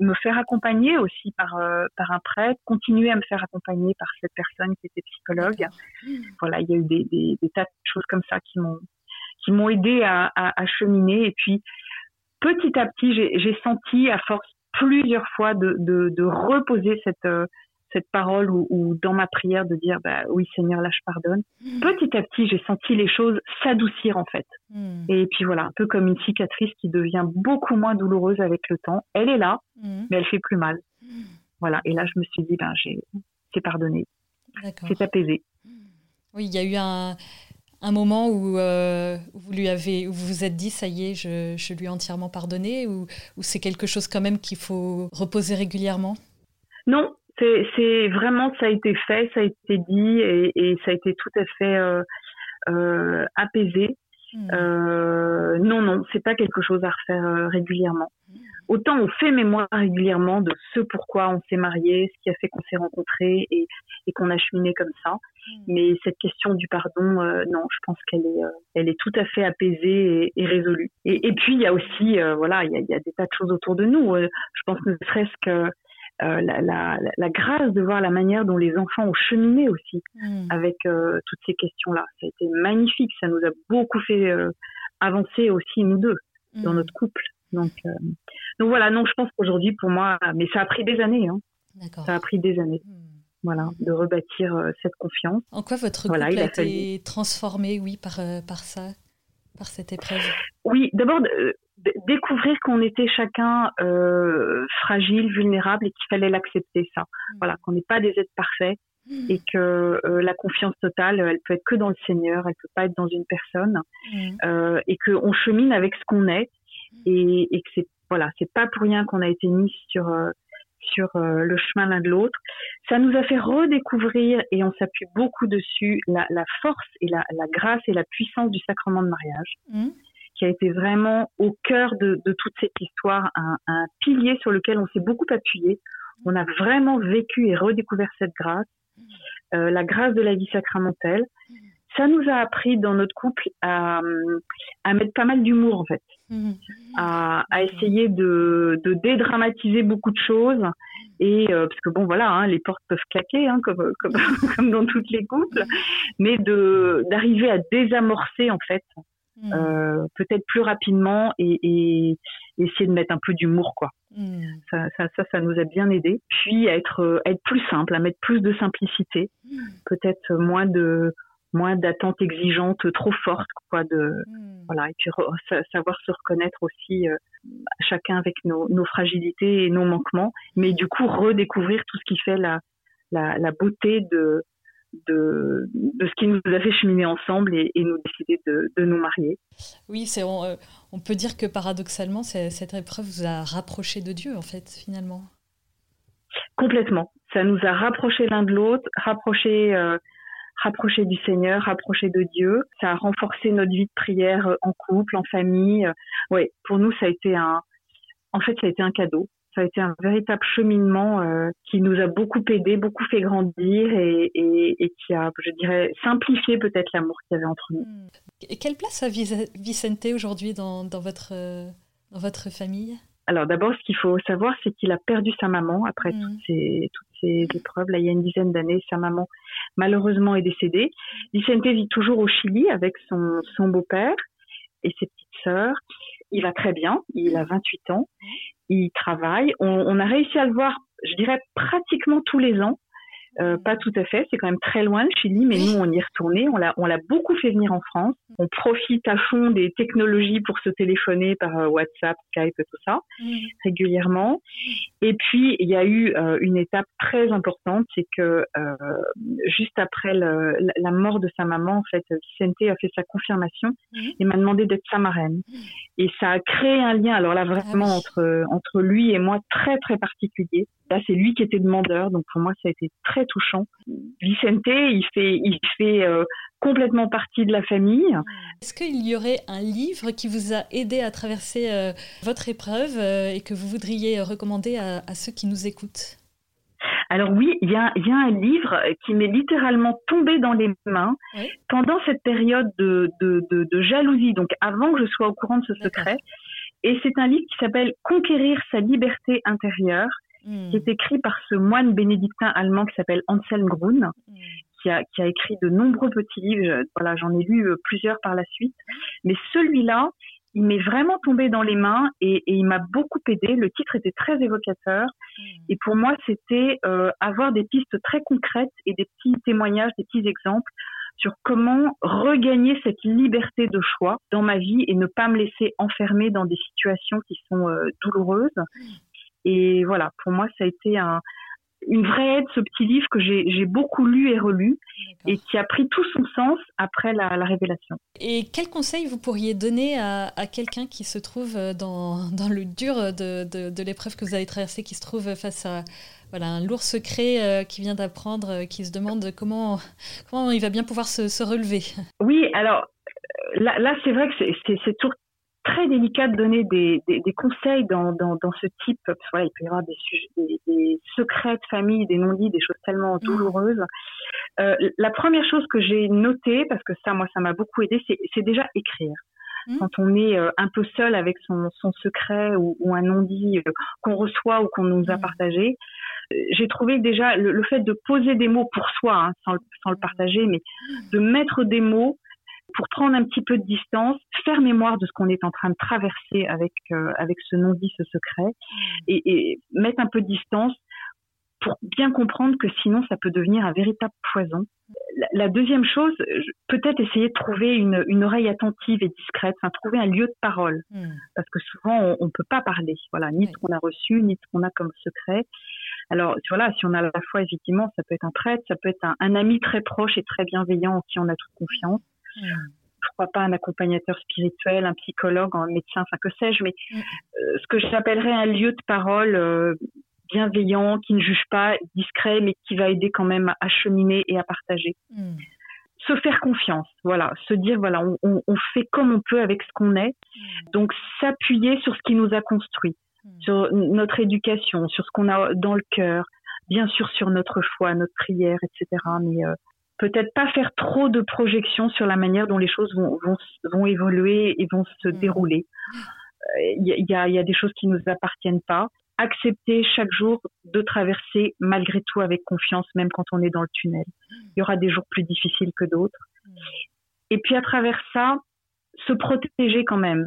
me faire accompagner aussi par euh, par un prêtre, continuer à me faire accompagner par cette personne qui était psychologue. Voilà, il y a eu des, des, des tas de choses comme ça qui m'ont qui m'ont aidé à, à, à, cheminer. Et puis petit à petit, j'ai senti à force plusieurs fois de, de, de reposer cette euh, cette parole ou, dans ma prière de dire bah oui Seigneur là je pardonne. Mm. Petit à petit j'ai senti les choses s'adoucir en fait. Mm. Et puis voilà un peu comme une cicatrice qui devient beaucoup moins douloureuse avec le temps. Elle est là mm. mais elle fait plus mal. Voilà et là je me suis dit ben j'ai c'est pardonné. C'est apaisé. Oui il y a eu un un moment où, euh, vous lui avez, où vous vous êtes dit ça y est, je, je lui ai entièrement pardonné, ou, ou c'est quelque chose quand même qu'il faut reposer régulièrement? Non, c'est vraiment ça a été fait, ça a été dit et, et ça a été tout à fait euh, euh, apaisé. Hmm. Euh, non, non, c'est pas quelque chose à refaire euh, régulièrement. Autant on fait mémoire régulièrement de ce pourquoi on s'est marié, ce qui a fait qu'on s'est rencontrés et, et qu'on a cheminé comme ça. Hmm. Mais cette question du pardon, euh, non, je pense qu'elle est, euh, elle est tout à fait apaisée et, et résolue. Et, et, puis il y a aussi, voilà, il y a, il y a, des tas de choses autour de nous. je pense ne serait-ce que euh, la, la, la, grâce de voir la manière dont les enfants ont cheminé aussi hmm. avec euh, toutes ces questions-là. Ça a été magnifique, ça nous a beaucoup fait euh, avancer aussi nous deux dans hmm. notre couple. Donc, donc voilà, non, je pense qu'aujourd'hui pour moi, mais ça a pris des années. Hein. Ça a pris des années. Hmm. Voilà, de rebâtir cette confiance. En quoi votre couple a, été transformé, oui, par, par ça, par cette épreuve? Oui, d'abord, découvrir qu'on était chacun euh, fragile, vulnérable et qu'il fallait l'accepter ça. Mmh. Voilà, qu'on n'est pas des êtres parfaits mmh. et que euh, la confiance totale, elle peut être que dans le Seigneur, elle peut pas être dans une personne mmh. euh, et qu'on chemine avec ce qu'on est et, et que c'est voilà, c'est pas pour rien qu'on a été mis sur euh, sur euh, le chemin l'un de l'autre. Ça nous a fait redécouvrir, et on s'appuie beaucoup dessus, la, la force et la, la, grâce et la puissance du sacrement de mariage. Qui a été vraiment au cœur de, toute cette histoire, un, pilier sur lequel on s'est beaucoup appuyé. On a vraiment vécu et redécouvert cette grâce, euh, la grâce de la vie sacramentelle. Ça nous a appris dans notre couple à, mettre pas mal d'humour en fait. À, essayer de, dédramatiser beaucoup de choses et euh, parce que bon voilà hein, les portes peuvent claquer hein, comme, dans toutes les couples mais d'arriver à désamorcer en fait mhm. euh, peut-être plus rapidement et, et, essayer de mettre un peu d'humour quoi. Mhm. ça, ça, ça, ça nous a bien aidé. Puis à être être plus simple à mettre plus de simplicité. Peut-être moins de moins d'attentes exigeantes trop fortes quoi de voilà. Et puis savoir se reconnaître aussi euh, chacun avec nos, nos, fragilités et nos manquements. Mais du coup redécouvrir tout ce qui fait la la, la beauté de, de de ce qui nous a fait cheminer ensemble et, et nous décider de, de, nous marier oui c'est on, euh, on, peut dire que paradoxalement cette épreuve vous a rapproché de Dieu en fait finalement complètement ça nous a rapproché l'un de l'autre rapproché euh, du Seigneur, rapprocher de Dieu. Ça a renforcé notre vie de prière euh, en couple, en famille. Oui, pour nous, ça a été un, en fait, ça a été un cadeau. Ça a été un véritable cheminement euh, qui nous a beaucoup aidé, beaucoup fait grandir et, et, et qui a, je dirais, simplifié peut-être l'amour qu'il y avait entre nous. Hmm. Et quelle place a Vicente aujourd'hui dans, dans, votre, dans votre famille? Alors d'abord, ce qu'il faut savoir, c'est qu'il a perdu sa maman après mmh. toutes, ces, toutes ces épreuves. Là, il y a une dizaine d'années, sa maman malheureusement est décédée. Vicente vit toujours au Chili avec son, son beau-père et ses petites sœurs. Il va très bien, il a 28 ans, il travaille. On, on a réussi à le voir, je dirais, pratiquement tous les ans. Euh, pas tout à fait, c'est quand même très loin le Chili, mais nous on y est retourné, on l'a on l'a beaucoup fait venir en France. On profite à fond des technologies pour se téléphoner par euh, WhatsApp, Skype, tout ça régulièrement. Et puis il y a eu euh, une étape très importante, c'est que juste après le, la mort de sa maman, en fait, Vicente a fait sa confirmation et m'a demandé d'être sa marraine. Et ça a créé un lien, alors là vraiment ah entre entre lui et moi très très particulier. Là c'est lui qui était demandeur, donc pour moi ça a été très touchant. Vicente, il fait, il fait euh, complètement partie de la famille. Est-ce qu'il y aurait un livre qui vous a aidé à traverser euh, votre épreuve euh, et que vous voudriez recommander à, ceux qui nous écoutent? Alors oui, il y a, y a, un livre qui m'est littéralement tombé dans les mains pendant cette période de, de, de, de, jalousie, donc avant que je sois au courant de ce secret. Et c'est un livre qui s'appelle Conquérir sa liberté intérieure Qui est écrit par ce moine bénédictin allemand qui s'appelle Anselm Grun, hmm. qui, a, qui a écrit de nombreux petits livres. Voilà, j'en ai lu euh, plusieurs par la suite. Mais celui-là, il m'est vraiment tombé dans les mains et, et il m'a beaucoup aidé. Le titre était très évocateur hmm. et pour moi, c'était euh, avoir des pistes très concrètes et des petits témoignages, des petits exemples sur comment regagner cette liberté de choix dans ma vie et ne pas me laisser enfermer dans des situations qui sont euh, douloureuses et voilà, pour moi, ça a été un, une vraie aide, ce petit livre que j'ai beaucoup lu et relu et qui a pris tout son sens après la, la révélation. Et quel conseil vous pourriez donner à, à quelqu'un qui se trouve dans, dans le dur de, de, de l'épreuve que vous avez traversée, qui se trouve face à voilà, un lourd secret euh, qui vient d'apprendre, euh, qui se demande comment, comment il va bien pouvoir se, se relever? Oui, alors là, là c'est vrai que c'est toujours très délicat de donner des, des, des conseils dans, dans, dans, ce type, parce que, voilà, il peut y avoir des, des, des secrets de famille, des non-dits, des choses tellement mmh. douloureuses. Euh, la première chose que j'ai notée, parce que ça, moi, ça m'a beaucoup aidé, c'est déjà écrire. Mmh. Quand on est euh, un peu seul avec son, son secret ou, ou un non-dit euh, qu'on reçoit ou qu'on nous a mmh. partagé, j'ai trouvé déjà le, le, fait de poser des mots pour soi, hein, sans, sans, le partager, mais de mettre des mots, pour prendre un petit peu de distance, faire mémoire de ce qu'on est en train de traverser avec euh, avec ce non-dit, ce secret, mm. et, et, mettre un peu de distance pour bien comprendre que sinon ça peut devenir un véritable poison. La, deuxième chose, peut-être essayer de trouver une, une, oreille attentive et discrète, enfin trouver un lieu de parole, hmm. parce que souvent on ne peut pas parler, voilà, ni ce qu'on a reçu, ni ce qu'on a comme secret. Alors voilà, si on a la fois effectivement, ça peut être un prêtre, ça peut être un, ami très proche et très bienveillant en qui on a toute confiance. Hmm. Pourquoi pas un accompagnateur spirituel, un psychologue, un médecin, enfin que sais-je, mais hmm. euh, ce que j'appellerais un lieu de parole euh, bienveillant, qui ne juge pas, discret, mais qui va aider quand même à cheminer et à partager. Hmm. Se faire confiance, voilà, se dire voilà, on, fait comme on peut avec ce qu'on est. Hmm. Donc s'appuyer sur ce qui nous a construit, sur notre éducation, sur ce qu'on a dans le cœur, bien sûr sur notre foi, notre prière, etc. Mais euh, peut-être pas faire trop de projections sur la manière dont les choses vont, vont, évoluer et vont se dérouler. Il y, y, a, des choses qui nous appartiennent pas accepter chaque jour de traverser malgré tout avec confiance, même quand on est dans le tunnel. Il y aura des jours plus difficiles que d'autres. Et puis à travers ça, se protéger quand même,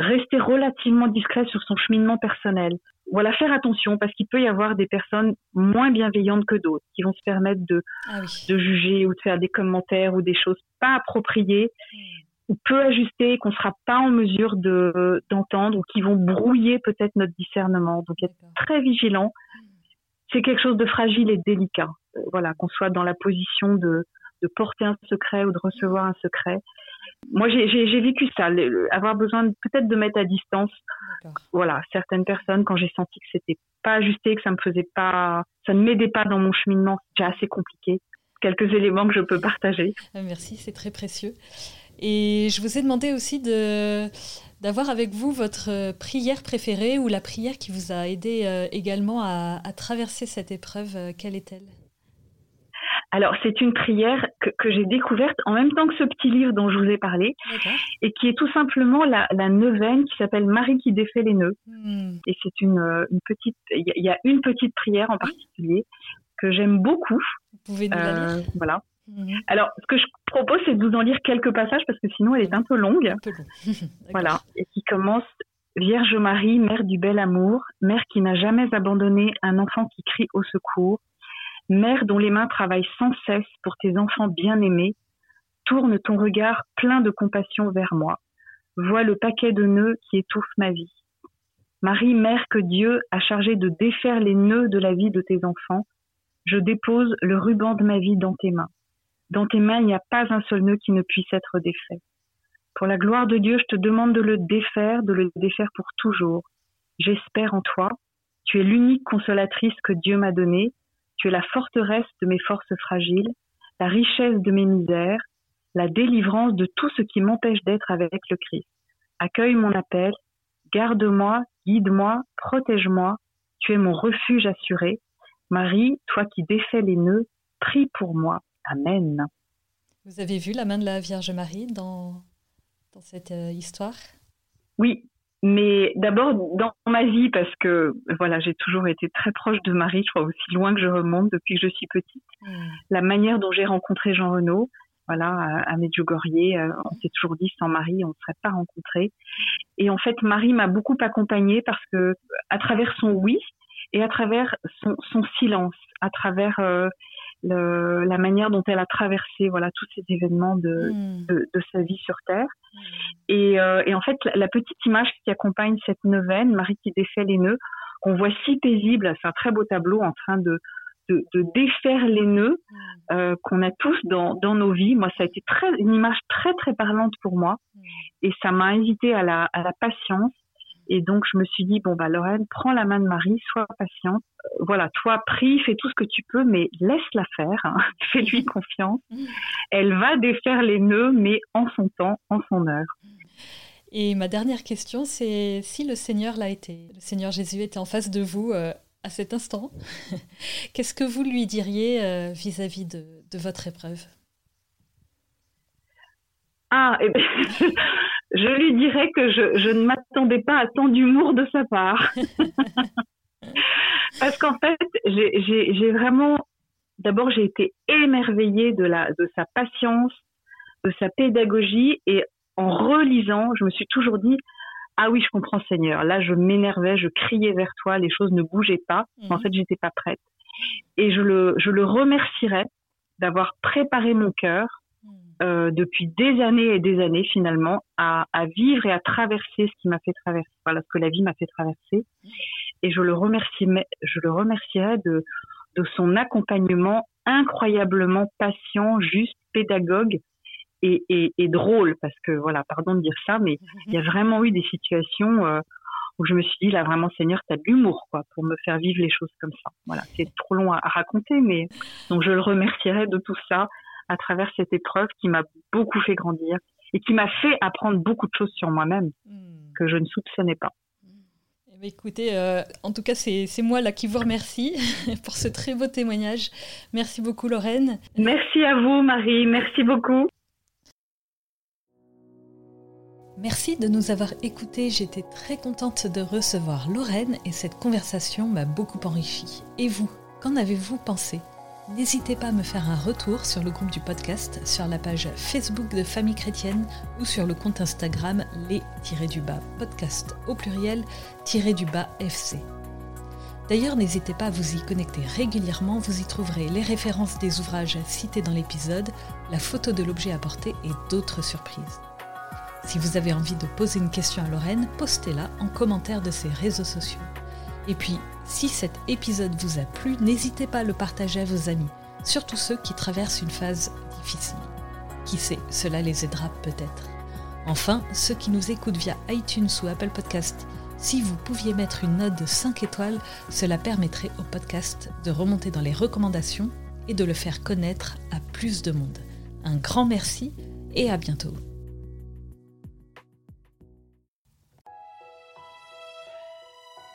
rester relativement discret sur son cheminement personnel. Voilà, faire attention parce qu'il peut y avoir des personnes moins bienveillantes que d'autres qui vont se permettre de, ah de juger ou de faire des commentaires ou des choses pas appropriées. Ou peu ajustés, qu'on ne sera pas en mesure de d'entendre ou qui vont brouiller peut-être notre discernement. Donc être très vigilant. C'est quelque chose de fragile et délicat. Euh, voilà, qu'on soit dans la position de, de porter un secret ou de recevoir un secret. Moi, j'ai vécu ça, avoir besoin peut-être de mettre à distance, voilà, certaines personnes quand j'ai senti que c'était pas ajusté, que ça me faisait pas, ça ne m'aidait pas dans mon cheminement, c'est assez compliqué. Quelques éléments que je peux partager. Ah, merci, c'est très précieux. Et je vous ai demandé aussi de, d'avoir avec vous votre euh, prière préférée ou la prière qui vous a aidé euh, également à, traverser cette épreuve. Euh, quelle est-elle? Alors, c'est une prière que, que, j'ai découverte en même temps que ce petit livre dont je vous ai parlé, et qui est tout simplement la, la neuvaine qui s'appelle Marie qui défait les nœuds. Hmm. Et c'est une, une, petite, il y, a une petite prière en particulier que j'aime beaucoup. Vous pouvez nous la lire Voilà. Mhm. Alors, ce que je propose, c'est de vous en lire quelques passages parce que sinon, elle est un peu longue. Un peu voilà. Et qui commence Vierge Marie, mère du bel amour, mère qui n'a jamais abandonné un enfant qui crie au secours, mère dont les mains travaillent sans cesse pour tes enfants bien-aimés, tourne ton regard plein de compassion vers moi. Vois le paquet de nœuds qui étouffe ma vie. Marie, mère que Dieu a chargé de défaire les nœuds de la vie de tes enfants, je dépose le ruban de ma vie dans tes mains. Dans tes mains, il n'y a pas un seul nœud qui ne puisse être défait. Pour la gloire de Dieu, je te demande de le défaire, de le défaire pour toujours. J'espère en toi. Tu es l'unique consolatrice que Dieu m'a donnée. Tu es la forteresse de mes forces fragiles, la richesse de mes misères, la délivrance de tout ce qui m'empêche d'être avec le Christ. Accueille mon appel, garde-moi, guide-moi, protège-moi. Tu es mon refuge assuré. Marie, toi qui défais les nœuds, prie pour moi. Amen. Vous avez vu la main de la Vierge Marie dans, dans cette euh, histoire? Oui, mais d'abord dans ma vie, parce que voilà, j'ai toujours été très proche de Marie, je crois aussi loin que je remonte depuis que je suis petite. Hmm. La manière dont j'ai rencontré Jean Renaud, voilà, à, Medjugorje, euh, on s'est toujours dit sans Marie, on ne serait pas rencontrés. Et en fait, Marie m'a beaucoup accompagnée parce que à travers son oui et à travers son, son silence, à travers euh, le, la manière dont elle a traversé voilà tous ces événements de, hmm. de, de, sa vie sur Terre. Hmm. Et, euh, et, en fait, la, petite image qui accompagne cette neuvaine, Marie qui défait les nœuds, qu'on voit si paisible, c'est un très beau tableau en train de, de, de défaire les nœuds hmm. euh, qu'on a tous dans, dans nos vies. Moi, ça a été très, une image très très parlante pour moi, et ça m'a invité à la, à la patience et donc, je me suis dit, bon, bah, Lorraine, prends la main de Marie, sois patiente. Euh, voilà, toi, prie, fais tout ce que tu peux, mais laisse-la faire. Hein. Fais-lui confiance. Elle va défaire les nœuds, mais en son temps, en son heure. Et ma dernière question, c'est si le Seigneur l'a été, le Seigneur Jésus était en face de vous euh, à cet instant, qu'est-ce que vous lui diriez euh, vis-à-vis de, de, votre épreuve? Ah, eh ben, je lui dirais que je, je ne m'attendais pas à tant d'humour de sa part. Parce qu'en fait, j'ai vraiment, d'abord, j'ai été émerveillée de, la, de sa patience, de sa pédagogie, et en relisant, je me suis toujours dit, ah oui, je comprends Seigneur. Là, je m'énervais, je criais vers toi, les choses ne bougeaient pas. En mhm. fait, j'étais pas prête. Et je le, je le remercierais d'avoir préparé mon cœur. Euh, depuis des années et des années finalement à, à vivre et à traverser ce qui m'a fait traverser, voilà ce que la vie m'a fait traverser. Et je le remercie, je le remercierais de, son accompagnement incroyablement patient, juste, pédagogue et, drôle parce que voilà, pardon de dire ça, mais il y a vraiment eu des situations euh, où je me suis dit là vraiment Seigneur, t'as de l'humour quoi pour me faire vivre les choses comme ça. Voilà, c'est trop long à, raconter, mais donc je le remercierai de tout ça à travers cette épreuve qui m'a beaucoup fait grandir et qui m'a fait apprendre beaucoup de choses sur moi-même hmm. que je ne soupçonnais pas. Eh ben, écoutez, euh, en tout cas, c'est moi là qui vous remercie pour ce très beau témoignage. Merci beaucoup, Lorraine. Merci à vous, Marie. Merci beaucoup. Merci de nous avoir écoutés, j'étais très contente de recevoir Lorraine et cette conversation m'a beaucoup enrichi. Et vous, qu'en avez-vous pensé? N'hésitez pas à me faire un retour sur le groupe du podcast, sur la page Facebook de Famille Chrétienne ou sur le compte Instagram les-du-bas podcast au pluriel-du-bas FC. D'ailleurs, n'hésitez pas à vous y connecter régulièrement, vous y trouverez les références des ouvrages cités dans l'épisode, la photo de l'objet apporté et d'autres surprises. Si vous avez envie de poser une question à Lorraine, postez-la en commentaire de ses réseaux sociaux. Et puis, si cet épisode vous a plu, n'hésitez pas à le partager à vos amis, surtout ceux qui traversent une phase difficile. Qui sait, cela les aidera peut-être. Enfin, ceux qui nous écoutent via iTunes ou Apple Podcast, si vous pouviez mettre une note de 5 étoiles, cela permettrait au podcast de remonter dans les recommandations et de le faire connaître à plus de monde. Un grand merci et à bientôt.